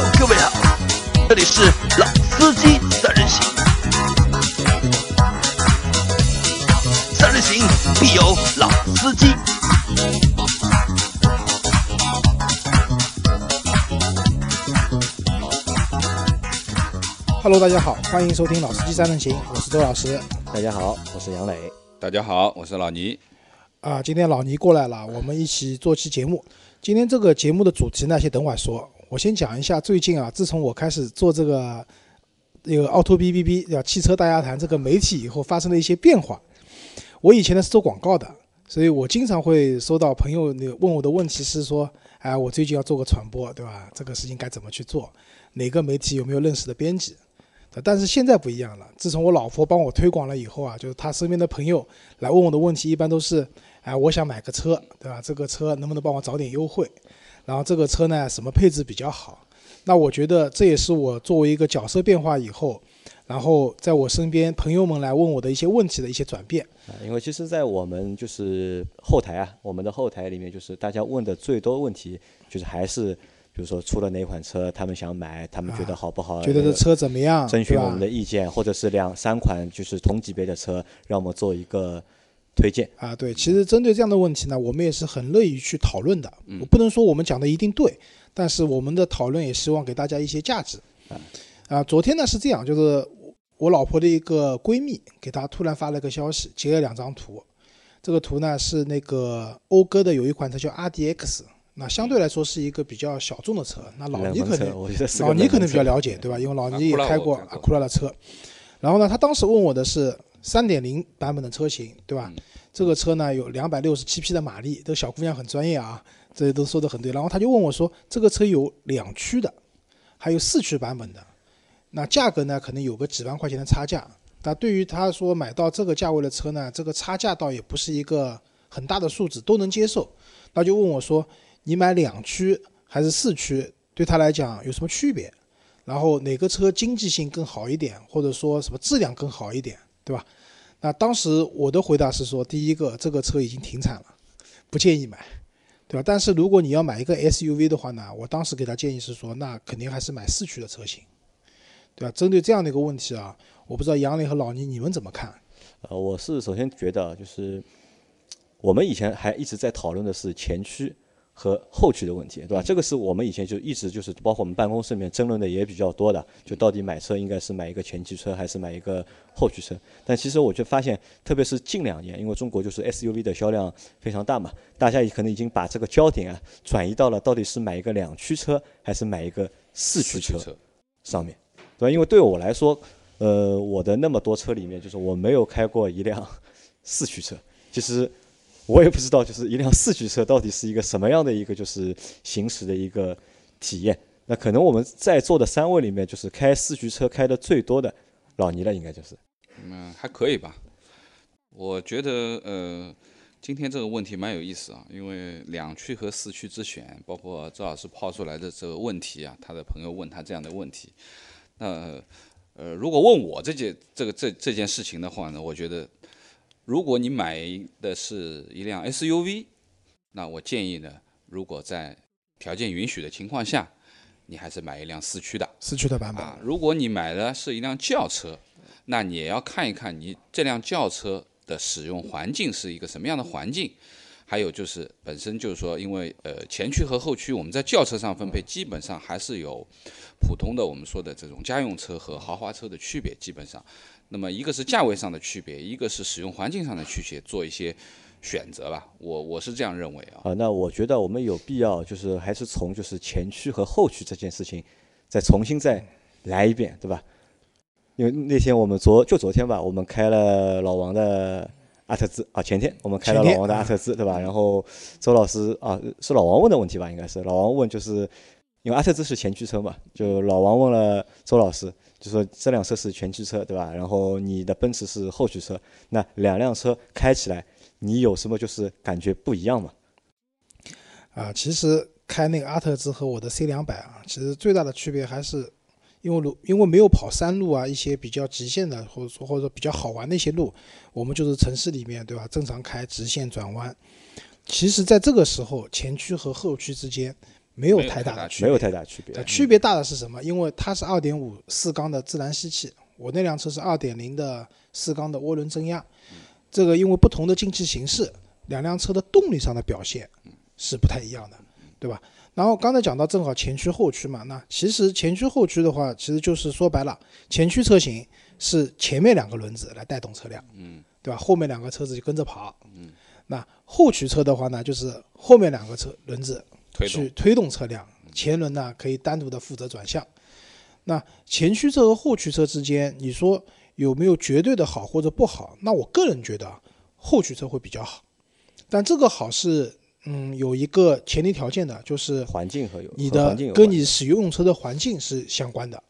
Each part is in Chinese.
Hello，各位好，这里是老司机三人行，三人行必有老司机。Hello，大家好，欢迎收听《老司机三人行》，我是周老师。大家好，我是杨磊。大家好，我是老倪。啊，今天老倪过来了，我们一起做期节目。今天这个节目的主题呢，先等会儿说。我先讲一下最近啊，自从我开始做这个这个奥拓 B B B 叫汽车大家谈这个媒体以后，发生了一些变化。我以前呢是做广告的，所以我经常会收到朋友问我的问题是说，哎，我最近要做个传播，对吧？这个事情该怎么去做？哪个媒体有没有认识的编辑？但是现在不一样了，自从我老婆帮我推广了以后啊，就是她身边的朋友来问我的问题，一般都是，哎，我想买个车，对吧？这个车能不能帮我找点优惠？然后这个车呢，什么配置比较好？那我觉得这也是我作为一个角色变化以后，然后在我身边朋友们来问我的一些问题的一些转变。啊，因为其实，在我们就是后台啊，我们的后台里面，就是大家问的最多问题，就是还是比如说出了哪款车，他们想买，他们觉得好不好？啊觉得这车怎么样？征询我们的意见，或者是两三款就是同级别的车，让我们做一个推荐。啊，对，其实针对这样的问题呢，我们也是很乐意去讨论的。我不能说我们讲的一定对，但是我们的讨论也希望给大家一些价值。啊，昨天呢是这样，就是我老婆的一个闺蜜给她突然发了个消息，截了两张图。这个图呢是那个讴歌的有一款车叫 RDX，那相对来说是一个比较小众的车。那老倪可能老倪可能比较了解，对吧？因为老啊倪也开过阿库拉的车。然后呢，他当时问我的是三点零版本的车型，对吧？这个车呢有两百六十七匹的马力，这个小姑娘很专业啊，这些都说的很对。然后他就问我说，这个车有两驱的，还有四驱版本的，那价格呢可能有个几万块钱的差价。那对于他说买到这个价位的车呢，这个差价倒也不是一个很大的数字，都能接受。那就问我说，你买两驱还是四驱，对他来讲有什么区别？然后哪个车经济性更好一点，或者说什么质量更好一点，对吧？那当时我的回答是说，第一个，这个车已经停产了，不建议买，对吧？但是如果你要买一个 SUV 的话呢，我当时给他建议是说，那肯定还是买四驱的车型，对吧？针对这样的一个问题啊，我不知道杨磊和老倪你们怎么看？呃，我是首先觉得就是我们以前还一直在讨论的是前驱和后驱的问题，对吧？这个是我们以前就一直就是包括我们办公室里面争论的也比较多的，就到底买车应该是买一个前驱车还是买一个后驱车？但其实我就发现，特别是近两年，因为中国就是 SUV 的销量非常大嘛，大家也可能已经把这个焦点啊转移到了到底是买一个两驱车还是买一个四驱车车，上面，对吧？因为对我来说，呃，我的那么多车里面，就是我没有开过一辆 四驱车。其实我也不知道，就是一辆四驱车到底是一个什么样的一个就是行驶的一个体验。那可能我们在座的三位里面，就是开四驱车开的最多的老倪了，应该就是。嗯，还可以吧。我觉得呃，今天这个问题蛮有意思啊，因为两驱和四驱之选，包括周老师抛出来的这个问题啊，他的朋友问他这样的问题，那呃，如果问我这件这个这这件事情的话呢，我觉得如果你买的是一辆 SUV，那我建议呢，如果在条件允许的情况下，你还是买一辆四驱的。四驱的版本，啊，如果你买的是一辆轿车，那你也要看一看你这辆轿车的使用环境是一个什么样的环境。还有就是本身就是说，因为呃前驱和后驱我们在轿车上分配，基本上还是有普通的我们说的这种家用车和豪华车的区别，基本上。那么一个是价位上的区别，一个是使用环境上的区别，做一些选择吧。我我是这样认为啊。啊，那我觉得我们有必要，就是还是从就是前驱和后驱这件事情，再重新再来一遍，对吧？因为那天我们昨就昨天吧，我们开了老王的阿特兹啊，前天我们开了老王的阿特兹，对吧？然后周老师啊，是老王问的问题吧？应该是老王问，就是因为阿特兹是前驱车嘛，就老王问了周老师，就说这辆车是前驱车，对吧？然后你的奔驰是后驱车，那两辆车开起来，你有什么就是感觉不一样吗？啊，其实开那个阿特兹和我的 C 两百啊，其实最大的区别还是因为路，因为没有跑山路啊，一些比较极限的，或者说或者说比较好玩的一些路，我们就是城市里面对吧，正常开直线转弯。其实，在这个时候，前驱和后驱之间没有太大区的区别。没有太大区别呃。区别大的是什么？因为它是二点五四缸的自然吸气，我那辆车是二点零的四缸的涡轮增压。这个因为不同的进气形式，两辆车的动力上的表现是不太一样的，对吧？然后刚才讲到正好前驱后驱嘛，那其实前驱后驱的话，其实就是说白了，前驱车型是前面两个轮子来带动车辆，嗯，对吧？后面两个车子就跟着跑，嗯，那后驱车的话呢，就是后面两个车轮子去推动车辆，前轮呢可以单独的负责转向。那前驱车和后驱车之间，你说有没有绝对的好或者不好？那我个人觉得啊后驱车会比较好，但这个好是嗯有一个前提条件的，就是环境和有你的跟你使用车的环境是相关的。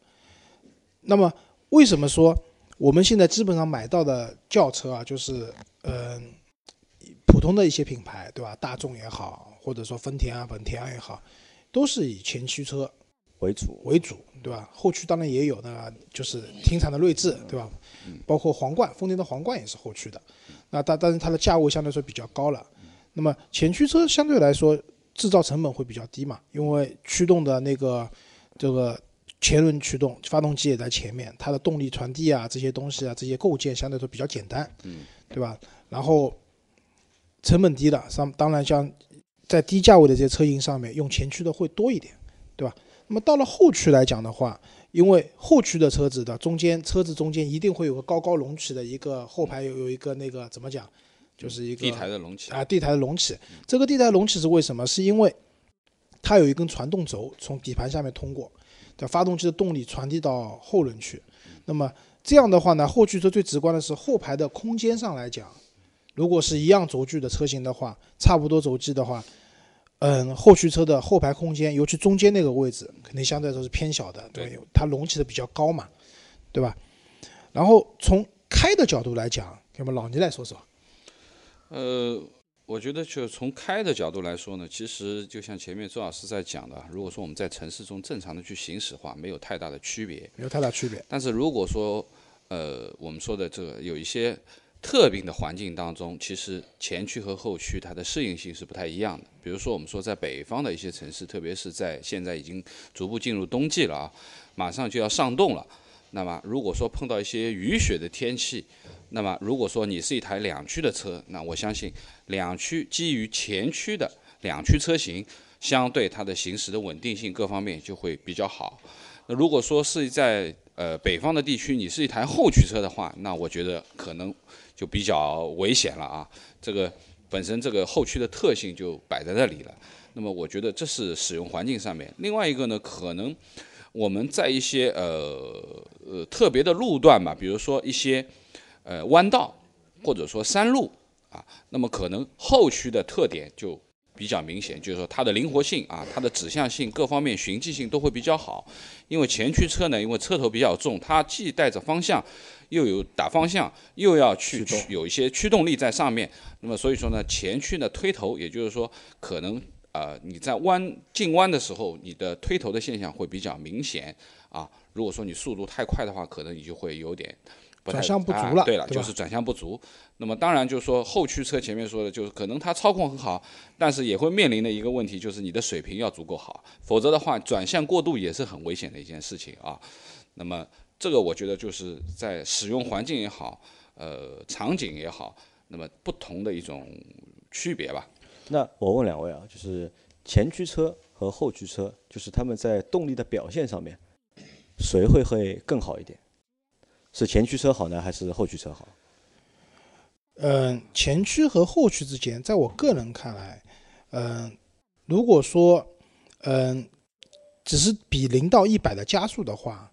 那么为什么说我们现在基本上买到的轿车啊，就是嗯、普通的一些品牌，对吧？大众也好，或者说丰田啊、本田啊也好，都是以前驱车为主。为主，对吧？后驱当然也有，那就是停产的锐志，对吧？包括皇冠，丰田的皇冠也是后驱的，那但但是它的价位相对来说比较高了。那么前驱车相对来说制造成本会比较低嘛，因为驱动的那个这个前轮驱动，发动机也在前面，它的动力传递啊这些东西啊这些构件相对来说比较简单，嗯，对吧？然后成本低的，上当然像在低价位的这些车型上面用前驱的会多一点，对吧？那么到了后驱来讲的话，因为后驱的车子的中间车子中间一定会有个高高隆起的一个后排有有一个那个怎么讲，就是一个地台的隆起，啊，地台的隆起。这个地台隆起是为什么？是因为它有一根传动轴从底盘下面通过，对发动机的动力传递到后轮去。那么这样的话呢，后驱车最直观的是后排的空间上来讲，如果是一样轴距的车型的话，差不多轴距的话，嗯，后驱车的后排空间，尤其中间那个位置，肯定相对来说是偏小的，对吧，它隆起的比较高嘛，对吧？然后从开的角度来讲，那么老倪来说说。呃，我觉得就从开的角度来说呢，其实就像前面周老师在讲的，如果说我们在城市中正常的去行驶的话，没有太大的区别。没有太大区别。但是如果说，呃，我们说的这个有一些特定的环境当中，其实前驱和后驱它的适应性是不太一样的。比如说我们说在北方的一些城市，特别是在现在已经逐步进入冬季了啊，马上就要上冻了。那么如果说碰到一些雨雪的天气，那么如果说你是一台两驱的车，那我相信两驱基于前驱的两驱车型，相对它的行驶的稳定性各方面就会比较好。那如果说是在呃北方的地区，你是一台后驱车的话，那我觉得可能就比较危险了啊。这个本身这个后驱的特性就摆在那里了。那么我觉得这是使用环境上面。另外一个呢，可能我们在一些呃呃特别的路段吧，比如说一些呃弯道或者说山路啊，那么可能后驱的特点就比较明显，就是说它的灵活性啊，它的指向性各方面循迹性都会比较好。因为前驱车呢，因为车头比较重，它既带着方向，又有打方向，又要去有一些驱动力在上面。那么所以说呢，前驱呢推头，也就是说可能呃你在弯进弯的时候，你的推头的现象会比较明显啊。如果说你速度太快的话，可能你就会有点不太转向不足了啊对了，对就是转向不足。那么当然就是说后驱车前面说的，就是可能它操控很好，但是也会面临的一个问题就是你的水平要足够好，否则的话转向过度也是很危险的一件事情啊。那么这个我觉得就是在使用环境也好，呃场景也好，那么不同的一种区别吧。那我问两位啊，就是前驱车和后驱车，就是他们在动力的表现上面，谁会会更好一点？是前驱车好呢，还是后驱车好？嗯，前驱和后驱之间，在我个人看来，嗯，如果说，嗯，只是比零到一百的加速的话，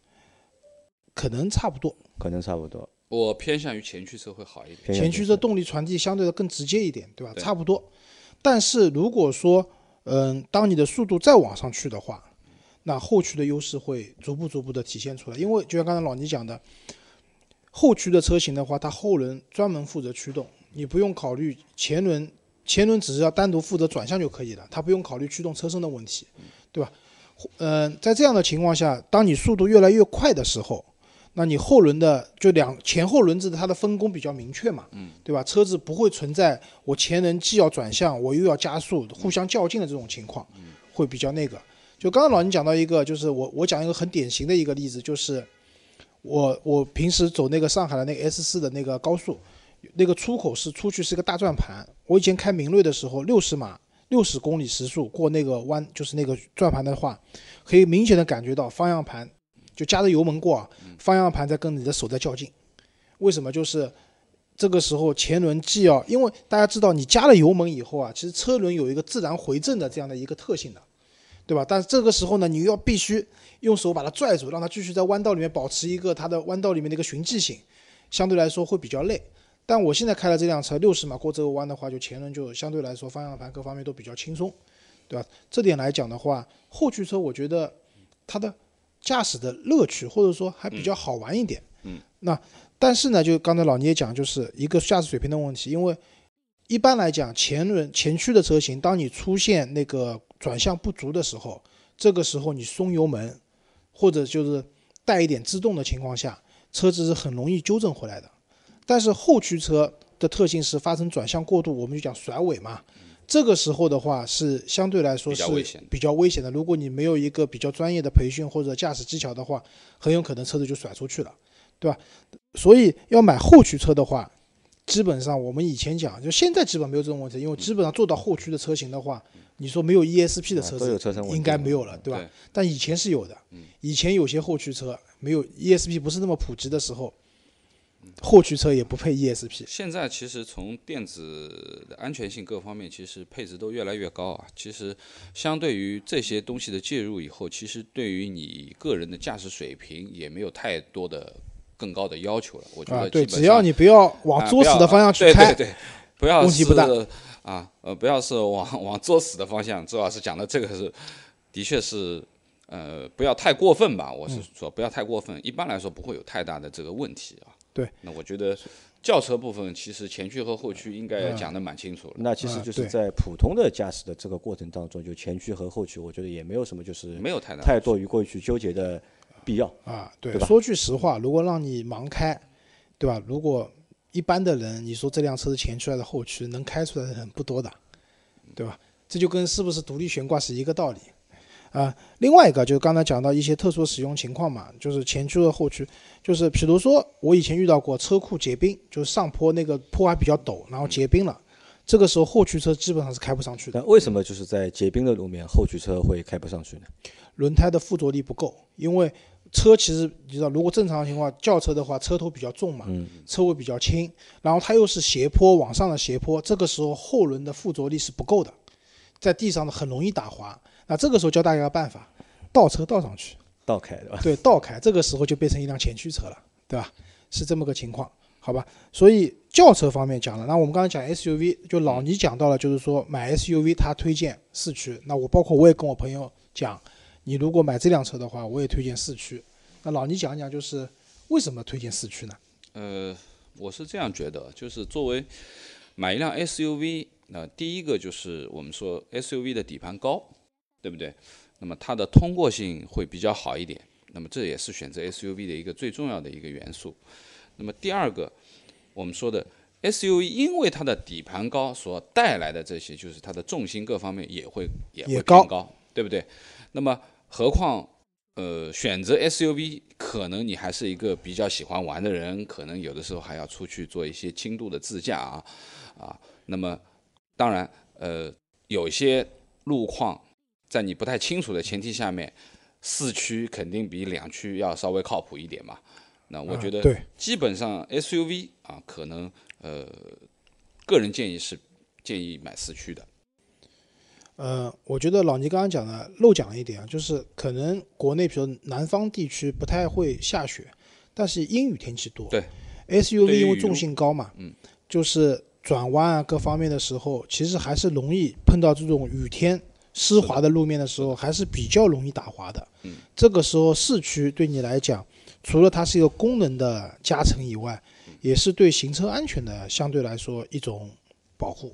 可能差不多。可能差不多。我偏向于前驱车会好一点。前驱车动力传递相对的更直接一点，对吧？对差不多。但是如果说，嗯，当你的速度再往上去的话，那后驱的优势会逐步逐步的体现出来。因为就像刚才老倪讲的，后驱的车型的话，它后轮专门负责驱动，你不用考虑前轮，前轮只是要单独负责转向就可以了，它不用考虑驱动车身的问题，对吧？嗯、在这样的情况下，当你速度越来越快的时候，那你后轮的就两前后轮子的它的分工比较明确嘛，嗯，对吧？车子不会存在我前轮既要转向，我又要加速，互相较劲的这种情况，会比较那个。就刚刚老倪讲到一个，就是我我讲一个很典型的一个例子，就是我我平时走那个上海的那个 S 四的那个高速，那个出口是出去是个大转盘。我以前开明锐的时候，六十码六十公里时速过那个弯，就是那个转盘的话，可以明显的感觉到方向盘就加着油门过啊，方向盘在跟你的手在较劲。为什么？就是这个时候前轮既要，因为大家知道你加了油门以后啊，其实车轮有一个自然回正的这样的一个特性的，对吧？但是这个时候呢，你要必须用手把它拽住，让它继续在弯道里面保持一个它的弯道里面的一个循迹性，相对来说会比较累。但我现在开了这辆车，六十码过这个弯的话，就前轮就相对来说方向盘各方面都比较轻松，对吧？这点来讲的话，后驱车我觉得它的驾驶的乐趣或者说还比较好玩一点。嗯，那但是呢，就刚才老聂也讲，就是一个驾驶水平的问题，因为一般来讲前轮前驱的车型，当你出现那个转向不足的时候，这个时候你松油门或者就是带一点制动的情况下，车子是很容易纠正回来的。但是后驱车的特性是发生转向过度，我们就讲甩尾嘛。这个时候的话是相对来说是比较危险的。如果你没有一个比较专业的培训或者驾驶技巧的话，很有可能车子就甩出去了，对吧？所以要买后驱车的话，基本上我们以前讲，就现在基本没有这种问题，因为基本上做到后驱的车型的话，你说没有 ESP 的车子应该没有了，对吧？但以前是有的，以前有些后驱车没有 ESP 不是那么普及的时候，后驱车也不配 E ESP。现在其实从电子的安全性各方面，其实配置都越来越高啊。其实相对于这些东西的介入以后，其实对于你个人的驾驶水平也没有太多的更高的要求了。我觉啊，对，得只要你不要往作死的方向去开，对对对，不要问题不大是啊，呃，不要是往往作死的方向。周老师讲的这个是，的确是，呃，不要太过分吧。我嗯是说不要太过分，一般来说不会有太大的这个问题啊。对，那我觉得轿车部分其实前驱和后驱应该讲的蛮清楚了。那其实就是在普通的驾驶的这个过程当中，就前驱和后驱，我觉得也没有什么就是没有太大太多于过于去纠结的必要。啊，对，对说句实话，如果让你盲开，对吧？如果一般的人，你说这辆车是前驱还是后驱，能开出来的人不多的，对吧？这就跟是不是独立悬挂是一个道理。啊，另外一个就是刚才讲到一些特殊使用情况嘛，就是前驱和后驱，就是比如说我以前遇到过车库结冰，就是上坡那个坡还比较陡，然后结冰了，这个时候后驱车基本上是开不上去的。但为什么就是在结冰的路面，后驱车会开不上去呢？轮胎的附着力不够，因为车其实你知道，如果正常情况轿车的话，车头比较重嘛，嗯车尾比较轻，然后它又是斜坡往上的斜坡，这个时候后轮的附着力是不够的，在地上呢很容易打滑。那这个时候教大家个办法，倒车倒上去，倒开对吧？对，倒开，这个时候就变成一辆前驱车了，对吧？是这么个情况，好吧？所以轿车方面讲了，那我们刚才讲 SUV，就老倪讲到了，就是说买 SUV 他推荐四驱，那我包括我也跟我朋友讲，你如果买这辆车的话，我也推荐四驱。那老倪讲一讲，就是为什么推荐四驱呢？呃，我是这样觉得，就是作为买一辆 SUV，那、第一个就是我们说 SUV 的底盘高，对不对？那么它的通过性会比较好一点，那么这也是选择 SUV 的一个最重要的一个元素。那么第二个，我们说的 SUV，因为它的底盘高所带来的这些，就是它的重心各方面也会也会也高高，对不对？那么何况呃，选择 SUV，可能你还是一个比较喜欢玩的人，可能有的时候还要出去做一些轻度的自驾啊啊。那么，当然，呃，有些路况在你不太清楚的前提下面，四驱肯定比两驱要稍微靠谱一点嘛。那我觉得，基本上 SUV 啊，可能呃，个人建议是建议买四驱的。呃，我觉得老倪刚刚讲的漏讲了一点啊，就是可能国内比如南方地区不太会下雪，但是阴雨天气多。对，SUV 因为重心高嘛，嗯，就是转弯啊各方面的时候，其实还是容易碰到这种雨天湿滑的路面的时候，还是比较容易打滑的。嗯，这个时候市区对你来讲，除了它是一个功能的加成以外，也是对行车安全的相对来说一种保护。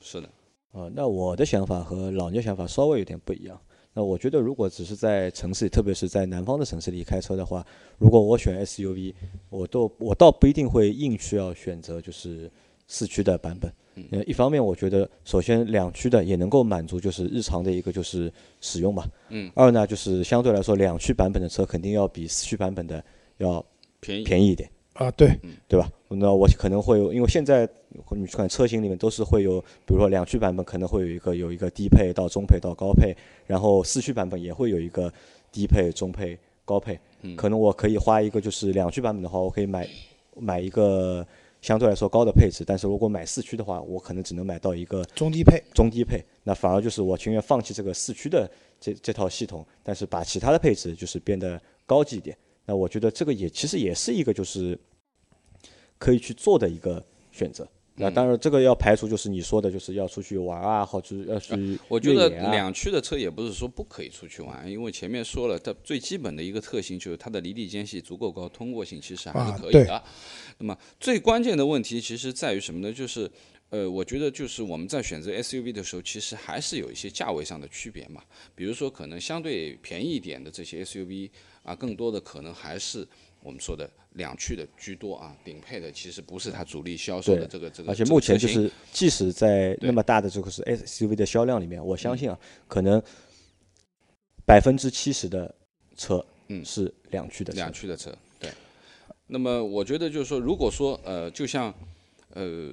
是的，啊，那我的想法和老聂想法稍微有点不一样。那我觉得，如果只是在城市里，特别是在南方的城市里开车的话，如果我选 SUV，我都我倒不一定会硬去要选择就是四驱的版本。呃，一方面我觉得首先两驱的也能够满足就是日常的一个就是使用吧。嗯。二呢，就是相对来说两驱版本的车肯定要比四驱版本的要便宜。便宜一点。啊，对，对吧？那我可能会有，因为现在你去看车型里面都是会有，比如说两驱版本可能会有一个有一个低配到中配到高配，然后四驱版本也会有一个低配、中配、高配。嗯可能我可以花一个就是两驱版本的话，我可以买买一个相对来说高的配置，但是如果买四驱的话，我可能只能买到一个中低配，中低配，那反而就是我情愿放弃这个四驱的这这套系统，但是把其他的配置就是变得高级一点。那我觉得这个也其实也是一个就是可以去做的一个选择。那当然，这个要排除就是你说的，就是要出去玩啊，或者要去我觉得两驱的车也不是说不可以出去玩，因为前面说了，它最基本的一个特性就是它的离地间隙足够高，通过性其实还啊是可以对的。那么最关键的问题其实在于什么呢？就是呃，我觉得就是我们在选择 SUV 的时候，其实还是有一些价位上的区别嘛。比如说，可能相对便宜一点的这些 SUV 啊，更多的可能还是我们说的两驱的居多啊，顶配的其实不是它主力销售的这个这个。而且目前就是，即使在那么大的这个是 SUV 的销量里面，我相信啊，可能百分之七十的车嗯是两驱的车两。驱的车，对。那么我觉得就是说，如果说呃，就像呃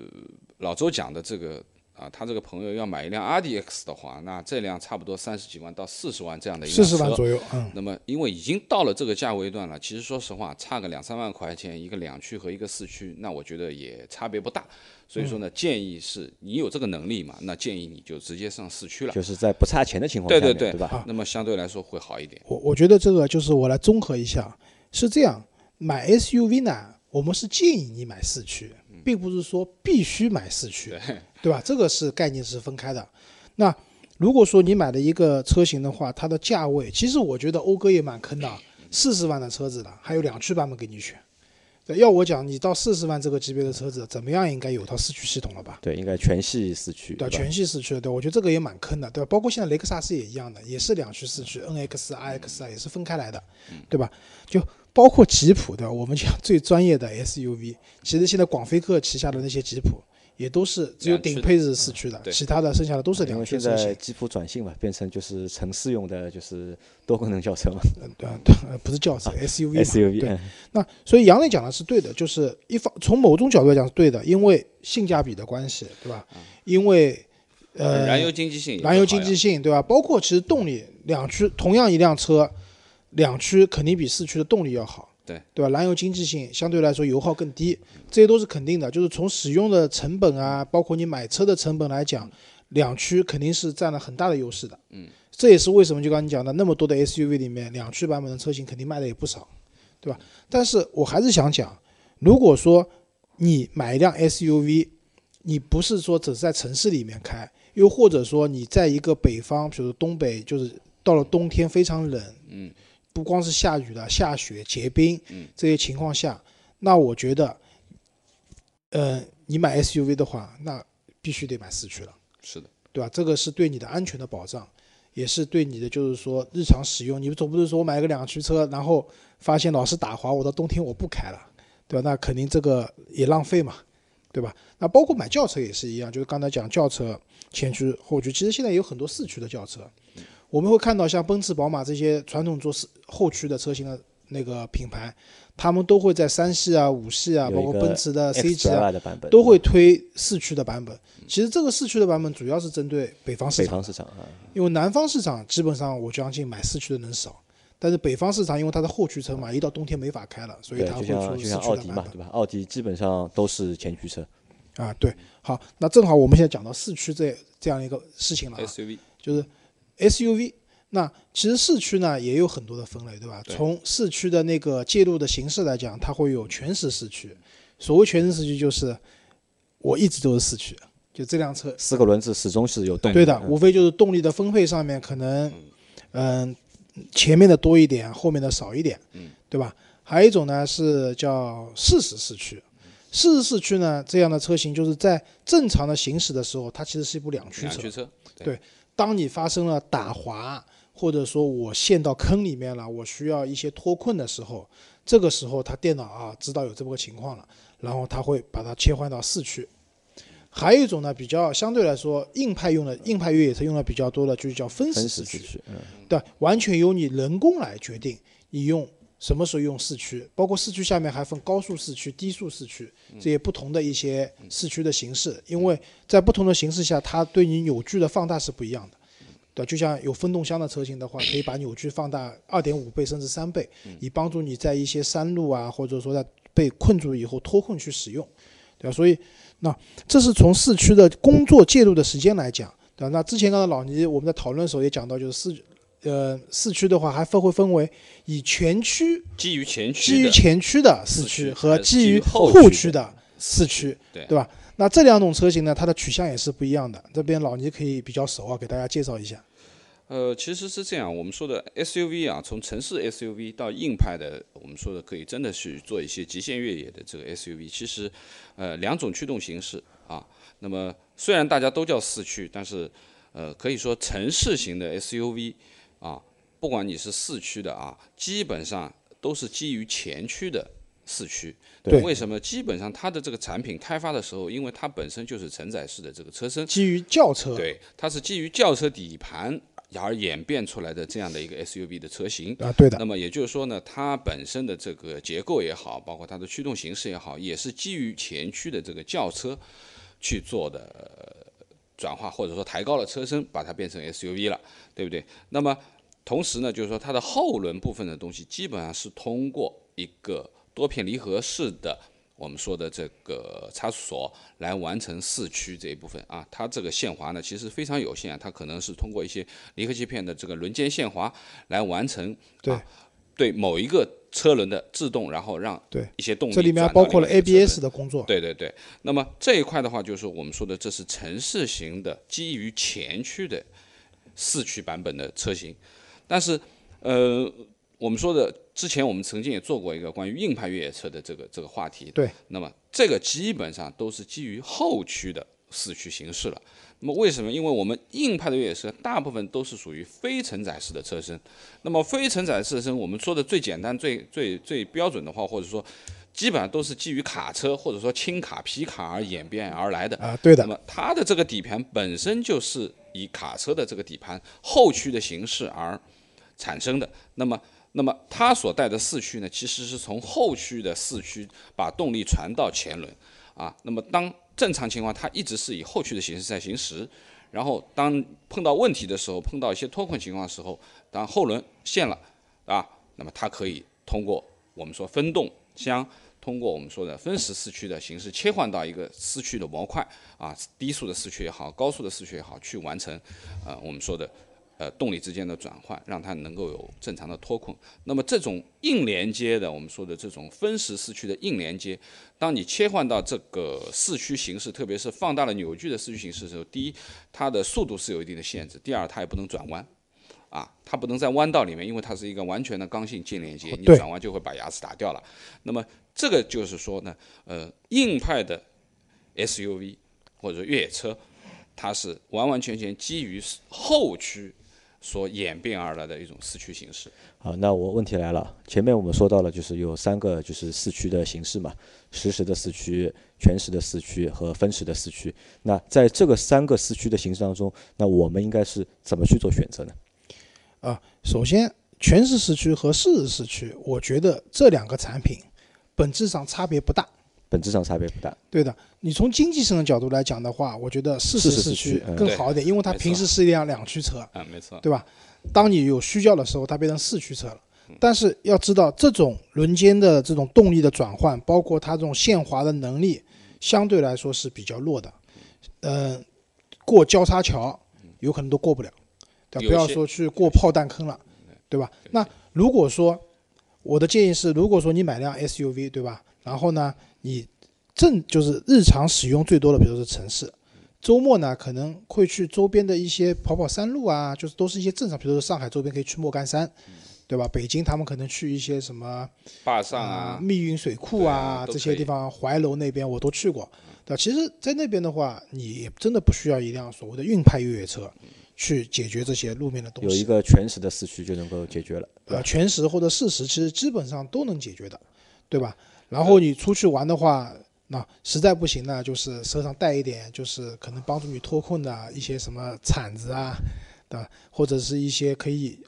老周讲的这个啊，他这个朋友要买一辆 RDX 的话，那这辆差不多三十几万到四十万这样的一辆车四十万左右，嗯，那么，因为已经到了这个价位段了，其实说实话，差个两三万块钱，一个两驱和一个四驱，那我觉得也差别不大。所以说呢，嗯建议是你有这个能力嘛，那建议你就直接上四驱了。就是在不差钱的情况下对，对对对吧？那么相对来说会好一点。我我觉得这个就是我来综合一下，是这样，买 SUV 呢，我们是建议你买四驱，并不是说必须买四驱，对吧？这个是概念是分开的。那如果说你买了一个车型的话，它的价位，其实我觉得讴歌也蛮坑的，四十万的车子了，还有两驱版本给你选。对要我讲，你到四十万这个级别的车子，怎么样应该有套四驱系统了吧？对，应该全系四驱，对，吧？全系四驱的，对，我觉得这个也蛮坑的，对吧？包括现在雷克萨斯也一样的，也是两驱四驱，NX、iX 啊也是分开来的，对吧？就包括吉普，对吧？我们讲最专业的 SUV，其实现在广菲克旗下的那些吉普也都是只有顶配是四驱的，其他的剩下的都是因为两驱现在车型。吉普转性嘛，变成就是城市用的就是多功能轿车嘛嗯 对啊对，呃不是轿车，SUV。SUV 对嗯。那所以杨磊讲的是对的，就是一方从某种角度来讲是对的，因为性价比的关系，对吧？因为呃，燃油经济性燃油经济性，对吧？包括其实动力，两驱同样一辆车，两驱肯定比四驱的动力要好，对对吧？燃油经济性相对来说油耗更低，这些都是肯定的。就是从使用的成本啊，包括你买车的成本来讲，两驱肯定是占了很大的优势的。嗯，这也是为什么就刚才你讲的那么多的 SUV 里面，两驱版本的车型肯定卖的也不少，对吧？但是我还是想讲，如果说你买一辆 SUV，你不是说只是在城市里面开，又或者说你在一个北方，比如东北，就是到了冬天非常冷，嗯，不光是下雨了，下雪、结冰，嗯，这些情况下，那我觉得，呃，你买 SUV 的话，那必须得买四驱了，是的，对吧？这个是对你的安全的保障，也是对你的就是说日常使用。你总不能说我买个两驱车，然后发现老是打滑，我到冬天我不开了，对吧？那肯定这个也浪费嘛，对吧？那包括买轿车也是一样，就是刚才讲轿车前驱、后驱，其实现在有很多四驱的轿车，我们会看到像奔驰、宝马这些传统做四后驱的车型的那个品牌，他们都会在三系啊、五系啊，包括奔驰的 C 级啊都会推四驱的版本。其实这个四驱的版本主要是针对北方市场北场方市场啊，因为南方市场基本上我相信买四驱的人少，但是北方市场因为它的后驱车嘛，一到冬天没法开了，所以，它会出四像奥迪嘛，驱的版本对吧？奥迪基本上都是前驱车，啊。对，好，那正好我们现在讲到四驱这这样一个事情了啊，SUV 就是 SUV。那其实四驱呢也有很多的分类，对吧？对从四驱的那个介入的形式来讲，它会有全时四驱。所谓全时四驱，就是我一直都是四驱，就这辆车四个轮子始终是有动力对的，嗯无非就是动力的分配上面可能，嗯、前面的多一点，后面的少一点，嗯，对吧？还有一种呢是叫适时四驱，适时四驱呢这样的车型就是在正常的行驶的时候，它其实是一部两驱车。两驱车，对当你发生了打滑，或者说我陷到坑里面了，我需要一些脱困的时候，这个时候它电脑啊知道有这么个情况了，然后它会把它切换到四驱。还有一种呢，比较相对来说硬派用的硬派越野车用的比较多的，就是叫分分时四驱，对，完全由你人工来决定你用什么时候用四驱，包括四驱下面还分高速四驱、低速四驱这些不同的一些四驱的形式，因为在不同的形式下，它对你扭矩的放大是不一样的。对，就像有分动箱的车型的话，可以把扭矩放大二点五倍甚至三倍，以帮助你在一些山路啊，或者说在被困住以后脱困去使用，对吧？所以，那这是从四驱的工作介入的时间来讲，对吧？那之前刚才老倪我们在讨论的时候也讲到，就是四呃四驱的话还分会分为以全驱基于前驱基于前驱的四四驱驱和基于后驱的后驱的四驱，对对吧？那这两种车型呢，它的取向也是不一样的。这边老倪可以比较熟啊，给大家介绍一下。呃，其实是这样，我们说的 SUV 啊，从城市 SUV 到硬派的，我们说的可以真的去做一些极限越野的这个 SUV，其实，呃，两种驱动形式啊。那么虽然大家都叫四驱，但是，呃，可以说城市型的 SUV 啊，不管你是四驱的啊，基本上都是基于前驱的四驱。对为什么？基本上它的这个产品开发的时候，因为它本身就是承载式的这个车身，基于轿车，对，它是基于轿车底盘而演变出来的这样的一个 SUV 的车型。啊，对的那，么也就是说呢，它本身的这个结构也好，包括它的驱动形式也好，也是基于前驱的这个轿车去做的呃转化，或者说抬高了车身，把它变成 SUV 了，对不对？那么同时呢，就是说它的后轮部分的东西，基本上是通过一个多片离合式的。我们说的这个差速锁来完成四驱这一部分啊，它这个限滑呢其实非常有限，它可能是通过一些离合器片的这个轮间限滑来完成对啊，对某一个车轮的制动，然后让对一些动力这里面包括了 ABS 的工作。对对对，那么这一块的话，就是我们说的这是城市型的基于前驱的四驱版本的车型，但是呃，我们说的之前我们曾经也做过一个关于硬派越野车的这个这个话题，对，那么这个基本上都是基于后驱的四驱形式了。那么为什么？因为我们硬派的越野车大部分都是属于非承载式的车身。那么非承载式车身，我们说的最简单、最最最标准的话，或者说基本上都是基于卡车或者说轻卡、皮卡而演变而来的。啊，对的，那么它的这个底盘本身就是以卡车的这个底盘后驱的形式而产生的。那么，那么它所带的四驱呢，其实是从后驱的四驱把动力传到前轮啊。那么当正常情况，它一直是以后驱的形式在行驶。然后当碰到问题的时候，碰到一些脱困情况的时候，当后轮陷了啊，那么它可以通过我们说分动箱，通过我们说的分时四驱的形式切换到一个四驱的模块啊，低速的四驱也好，高速的四驱也好，去完成呃我们说的呃动力之间的转换，让它能够有正常的脱困。那么这种硬连接的，我们说的这种分时四驱的硬连接，当你切换到这个四驱形式，特别是放大了扭矩的四驱形式的时候，第一，它的速度是有一定的限制；第二，它也不能转弯。啊，它不能在弯道里面，因为它是一个完全的刚性键连接，你转弯就会把牙齿打掉了。那么这个就是说呢，呃，硬派的 SUV 或者越野车，它是完完全全基于后驱所演变而来的一种四驱形式。好，那我问题来了，前面我们说到了，就是有三个就是四驱的形式嘛，实时的四驱、全时的四驱和分时的四驱。那在这个三个四驱的形式当中，那我们应该是怎么去做选择呢？啊，首先全时四驱和适时四驱，我觉得这两个产品本质上差别不大。本质上差别不大。对的，你从经济性的角度来讲的话，我觉得四驱四驱嗯更好一点，因为它平时是一辆两驱车，啊，没错，对吧？当你有需要的时候，它变成四驱车了。但是要知道，这种轮间的这种动力的转换，包括它这种限滑的能力，相对来说是比较弱的。嗯、过交叉桥有可能都过不了，对吧？不要说去过炮弹坑了，对吧？那如果说我的建议是，如果说你买辆 SUV，对吧？然后呢，你正就是日常使用最多的，比如说是城市，周末呢可能会去周边的一些跑跑山路啊，就是都是一些正常，比如说上海周边可以去莫干山，对吧？北京他们可能去一些什么坝上啊，密云水库啊这些地方，怀柔那边我都去过，对吧？其实，在那边的话，你也真的不需要一辆所谓的硬派越野车去解决这些路面的东西。有一个全时的四驱就能够解决了，对呃，吧？全时或者适时，其实基本上都能解决的，对吧？然后你出去玩的话，那实在不行呢，就是身上带一点，就是可能帮助你脱困的一些什么铲子啊，对吧？或者是一些可以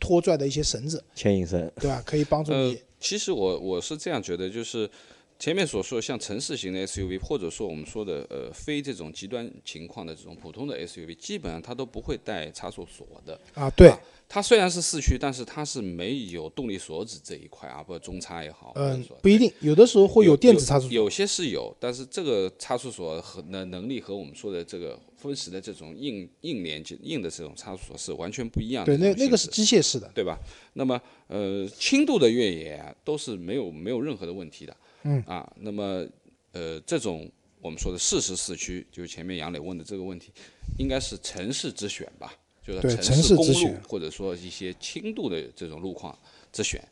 拖拽的一些绳子，牵引绳，对吧？可以帮助呃你。，其实我我是这样觉得，就是前面所说像城市型的 SUV，或者说我们说的呃非这种极端情况的这种普通的 SUV，基本上它都不会带差速锁的。啊，对，它虽然是四驱，但是它是没有动力锁止这一块啊，不中差也好，嗯说，不一定，有的时候会有电子差速锁。有些是有，但是这个差速锁和的能力和我们说的这个分时的这种硬硬连接硬的这种差速锁是完全不一样的对。那那个是机械式的。对吧？那么呃，轻度的越野啊，都是没有没有任何的问题的。嗯啊，那么呃，这种我们说的适时四驱，就是前面杨磊问的这个问题，应该是城市之选吧？就是城城市公路或者说一些轻度的这种路况之选。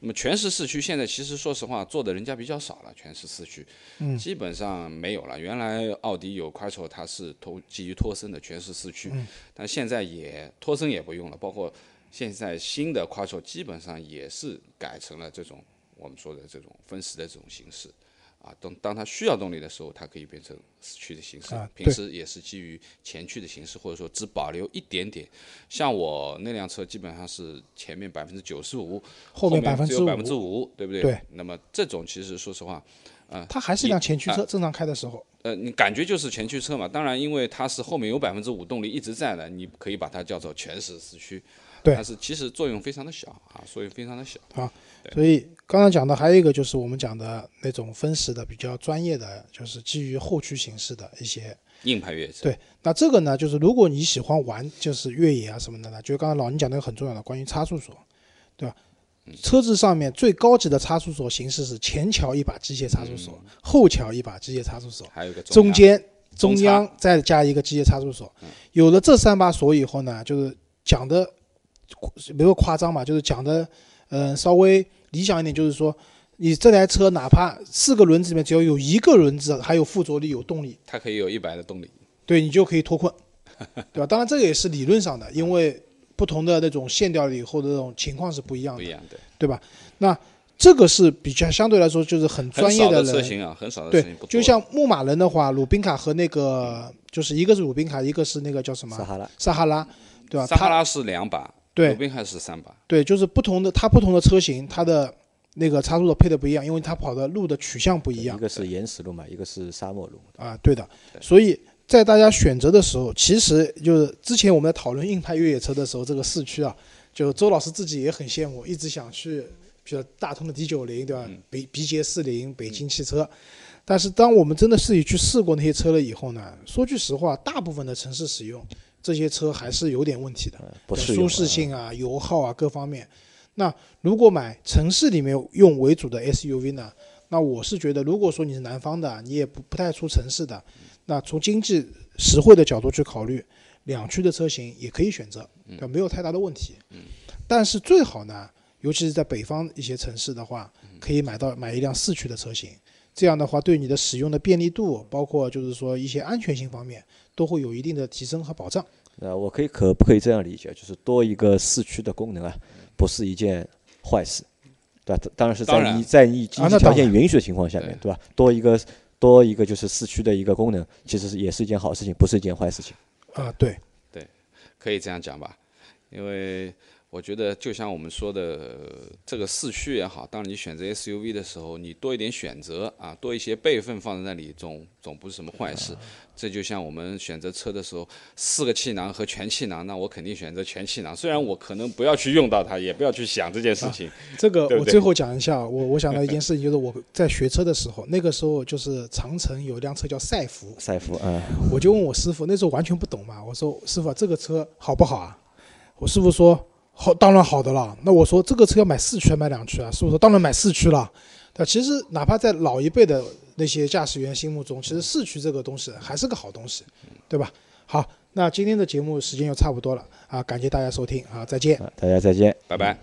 那么全时四驱现在其实说实话做的人家比较少了，全时四驱，嗯基本上没有了。原来奥迪有 Quattro，它是托基于托森的全时四驱，嗯但现在也托森也不用了，包括现在新的 Quattro 基本上也是改成了这种我们说的这种分时的这种形式。啊，当当它需要动力的时候，它可以变成四驱的形式；啊平时也是基于前驱的形式，或者说只保留一点点。像我那辆车，基本上是前面百分之九十五，后面面百分之只有百分之五，对不对？对。那么这种其实说实话，它还是一辆前驱车，啊正常开的时候。呃，你感觉就是前驱车嘛。当然，因为它是后面有百分之五动力一直在的，你可以把它叫做全时四驱。对但是其实作用非常的小啊，作用非常的小啊。所以刚刚讲的还有一个就是我们讲的那种分时的比较专业的，就是基于后驱形式的一些。硬派越野车，对，那这个呢，就是如果你喜欢玩就是越野啊什么的呢，就刚才老倪讲的很重要的关于差速锁，对吧？车子上面最高级的差速锁形式是前桥一把机械差速锁，后桥一把机械差速锁，还有一个中压间中中央再加一个机械差速锁。有了这三把锁以后呢，就是讲的没有夸张嘛，就是讲的嗯、稍微理想一点，就是说你这台车哪怕四个轮子里面只要有一个轮子还有附着力有动力，它可以有一百的动力。对你就可以脱困，对吧？当然这个也是理论上的，因为不同的那种线调了以后的那种情况是不一样的，不一样，对，对吧？那这个是比较相对来说就是很专业很少的人，车型啊，很少的车对型不，多就像牧马人的话，鲁宾卡和那个就是一个是鲁宾卡，一个是那个叫什么撒哈拉，撒哈拉，对吧？撒哈拉是两把，对鲁是三把，对，就是不同的它不同的车型，它的那个差速的配的不一样，因为它跑的路的取向不一样一个是岩石路嘛，一个是沙漠路。啊，对的。所以在大家选择的时候，其实就是之前我们在讨论硬派越野车的时候，这个四驱啊，就周老师自己也很羡慕，一直想去，比如大通的 D 九零，对吧？北鼻捷四零，北京汽车。但是当我们真的自己去试过那些车了以后呢，说句实话，大部分的城市使用这些车还是有点问题的。不适舒适性啊、油耗啊各方面。那如果买城市里面用为主的 SUV 呢？那我是觉得，如果说你是南方的，你也不不太出城市的，那从经济实惠的角度去考虑，两驱的车型也可以选择，对，没有太大的问题。但是最好呢，尤其是在北方一些城市的话，可以买到买一辆四驱的车型。这样的话，对你的使用的便利度，包括就是说一些安全性方面，都会有一定的提升和保障。那我可以可不可以这样理解，就是多一个四驱的功能啊，不是一件坏事，对吧？当然是在你在你经济条件允许的情况下面，对对吧？多一个多一个就是四驱的一个功能，其实是也是一件好事情，不是一件坏事情。啊，对对，可以这样讲吧，因为我觉得就像我们说的，呃这个四驱也好，当你选择 SUV 的时候，你多一点选择啊，多一些备份放在那里，总总不是什么坏事。这就像我们选择车的时候，四个气囊和全气囊，那我肯定选择全气囊。虽然我可能不要去用到它，也不要去想这件事情。这个我最后讲一下，我我想到一件事情，就是我在学车的时候，那个时候就是长城有一辆车叫赛弗，赛弗，嗯，我就问我师傅，那时候完全不懂嘛，我说师傅、啊、这个车好不好啊？我师傅说好，当然好的了。那我说这个车要买四驱还买两驱啊？是不是当然买四驱了。那其实哪怕在老一辈的那些驾驶员心目中，其实四驱这个东西还是个好东西，对吧？好，那今天的节目时间又差不多了啊，感谢大家收听啊，再见。啊大家再见。拜拜。